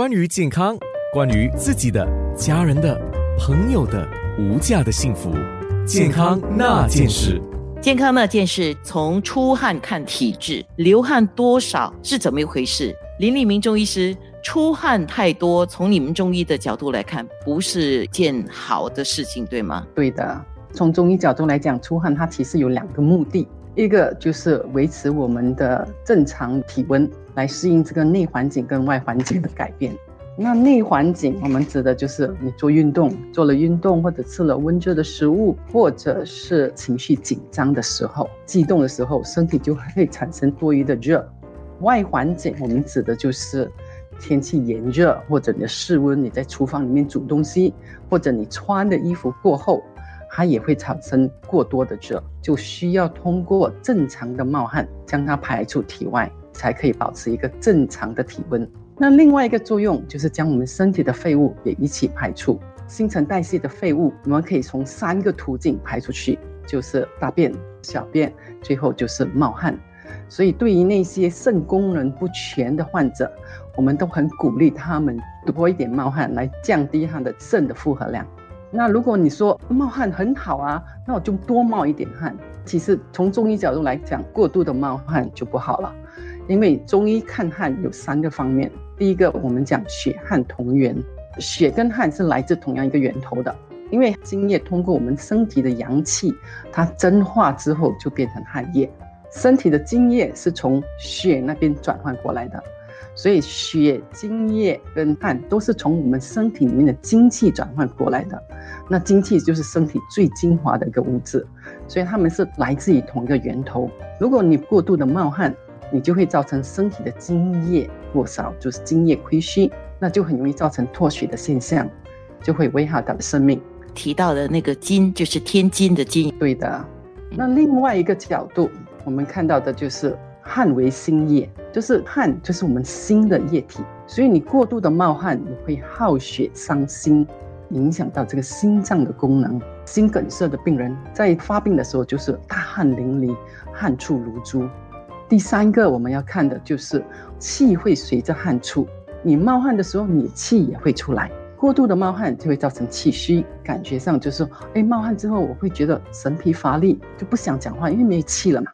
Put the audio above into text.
关于健康，关于自己的、家人的、朋友的无价的幸福，健康那件事。健康那件事，从出汗看体质，流汗多少是怎么一回事？林立明中医师，出汗太多，从你们中医的角度来看，不是件好的事情，对吗？对的，从中医角度来讲，出汗它其实有两个目的，一个就是维持我们的正常体温，来适应这个内环境跟外环境的改变。那内环境，我们指的就是你做运动，做了运动或者吃了温热的食物，或者是情绪紧张的时候、激动的时候，身体就会产生多余的热。外环境，我们指的就是天气炎热，或者你的室温，你在厨房里面煮东西，或者你穿的衣服过厚，它也会产生过多的热，就需要通过正常的冒汗将它排出体外，才可以保持一个正常的体温。那另外一个作用就是将我们身体的废物也一起排出。新陈代谢的废物，我们可以从三个途径排出去，就是大便、小便，最后就是冒汗。所以对于那些肾功能不全的患者，我们都很鼓励他们多一点冒汗，来降低他的肾的负荷量。那如果你说冒汗很好啊，那我就多冒一点汗。其实从中医角度来讲，过度的冒汗就不好了，因为中医看汗有三个方面。第一个，我们讲血汗同源，血跟汗是来自同样一个源头的。因为精液通过我们身体的阳气，它蒸化之后就变成汗液。身体的精液是从血那边转换过来的，所以血、精液跟汗都是从我们身体里面的精气转换过来的。那精气就是身体最精华的一个物质，所以它们是来自于同一个源头。如果你过度的冒汗，你就会造成身体的精液过少，就是精液亏虚，那就很容易造成脱水的现象，就会危害到生命。提到的那个金，就是天津的金。对的。那另外一个角度，我们看到的就是汗为心液，就是汗就是我们心的液体，所以你过度的冒汗，你会耗血伤心，影响到这个心脏的功能。心梗塞的病人在发病的时候，就是大汗淋漓，汗出如珠。第三个我们要看的就是气会随着汗出，你冒汗的时候，你气也会出来。过度的冒汗就会造成气虚，感觉上就是，哎，冒汗之后我会觉得神疲乏力，就不想讲话，因为没有气了嘛。